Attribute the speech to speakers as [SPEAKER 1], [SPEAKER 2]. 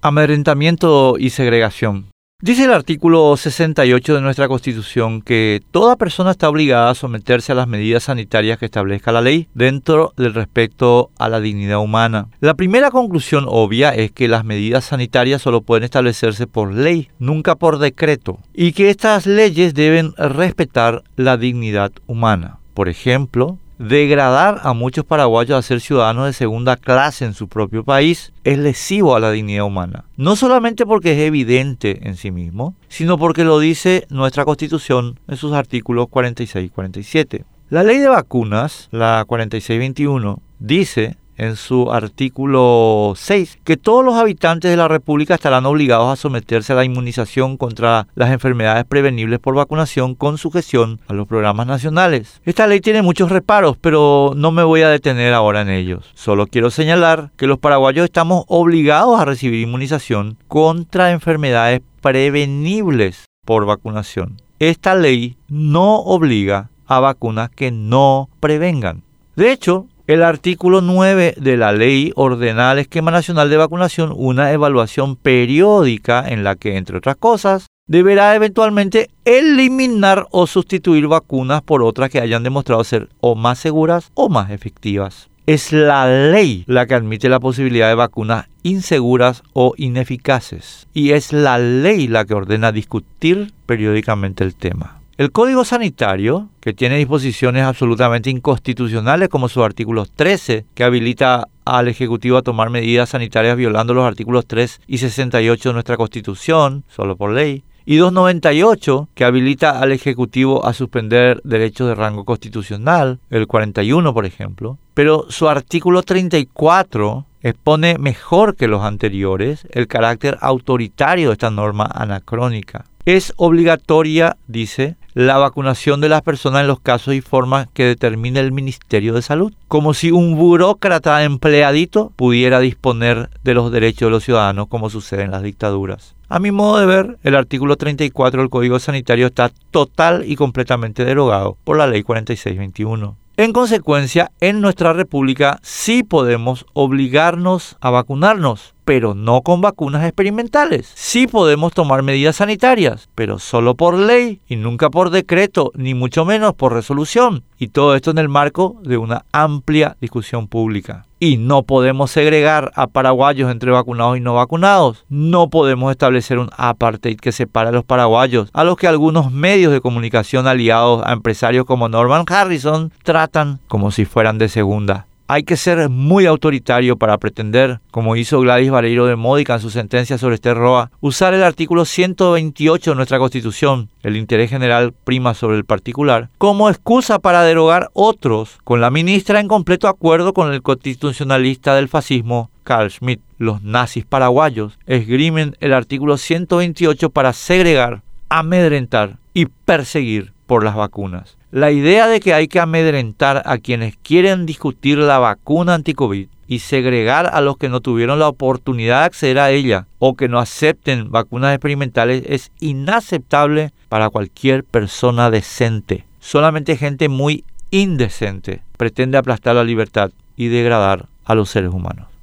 [SPEAKER 1] Amedrentamiento y segregación. Dice el artículo 68 de nuestra Constitución que toda persona está obligada a someterse a las medidas sanitarias que establezca la ley dentro del respeto a la dignidad humana. La primera conclusión obvia es que las medidas sanitarias solo pueden establecerse por ley, nunca por decreto, y que estas leyes deben respetar la dignidad humana. Por ejemplo, Degradar a muchos paraguayos a ser ciudadanos de segunda clase en su propio país es lesivo a la dignidad humana. No solamente porque es evidente en sí mismo, sino porque lo dice nuestra Constitución en sus artículos 46 y 47. La ley de vacunas, la 4621, dice en su artículo 6 que todos los habitantes de la República estarán obligados a someterse a la inmunización contra las enfermedades prevenibles por vacunación con sujeción a los programas nacionales. Esta ley tiene muchos reparos, pero no me voy a detener ahora en ellos. Solo quiero señalar que los paraguayos estamos obligados a recibir inmunización contra enfermedades prevenibles por vacunación. Esta ley no obliga a vacunas que no prevengan. De hecho, el artículo 9 de la ley ordena al esquema nacional de vacunación una evaluación periódica en la que, entre otras cosas, deberá eventualmente eliminar o sustituir vacunas por otras que hayan demostrado ser o más seguras o más efectivas. Es la ley la que admite la posibilidad de vacunas inseguras o ineficaces y es la ley la que ordena discutir periódicamente el tema. El Código Sanitario, que tiene disposiciones absolutamente inconstitucionales como su artículo 13, que habilita al Ejecutivo a tomar medidas sanitarias violando los artículos 3 y 68 de nuestra Constitución, solo por ley, y 298, que habilita al Ejecutivo a suspender derechos de rango constitucional, el 41 por ejemplo, pero su artículo 34 expone mejor que los anteriores el carácter autoritario de esta norma anacrónica. Es obligatoria, dice, la vacunación de las personas en los casos y formas que determine el Ministerio de Salud. Como si un burócrata empleadito pudiera disponer de los derechos de los ciudadanos como sucede en las dictaduras. A mi modo de ver, el artículo 34 del Código Sanitario está total y completamente derogado por la Ley 4621. En consecuencia, en nuestra República sí podemos obligarnos a vacunarnos, pero no con vacunas experimentales. Sí podemos tomar medidas sanitarias, pero solo por ley y nunca por decreto, ni mucho menos por resolución. Y todo esto en el marco de una amplia discusión pública. Y no podemos segregar a paraguayos entre vacunados y no vacunados. No podemos establecer un apartheid que separe a los paraguayos, a los que algunos medios de comunicación aliados a empresarios como Norman Harrison tratan como si fueran de segunda. Hay que ser muy autoritario para pretender, como hizo Gladys Vareiro de Módica en su sentencia sobre este ROA, usar el artículo 128 de nuestra Constitución, el interés general prima sobre el particular, como excusa para derogar otros, con la ministra en completo acuerdo con el constitucionalista del fascismo, Carl Schmitt. Los nazis paraguayos esgrimen el artículo 128 para segregar, amedrentar y perseguir por las vacunas. La idea de que hay que amedrentar a quienes quieren discutir la vacuna anti-COVID y segregar a los que no tuvieron la oportunidad de acceder a ella o que no acepten vacunas experimentales es inaceptable para cualquier persona decente. Solamente gente muy indecente pretende aplastar la libertad y degradar a los seres humanos.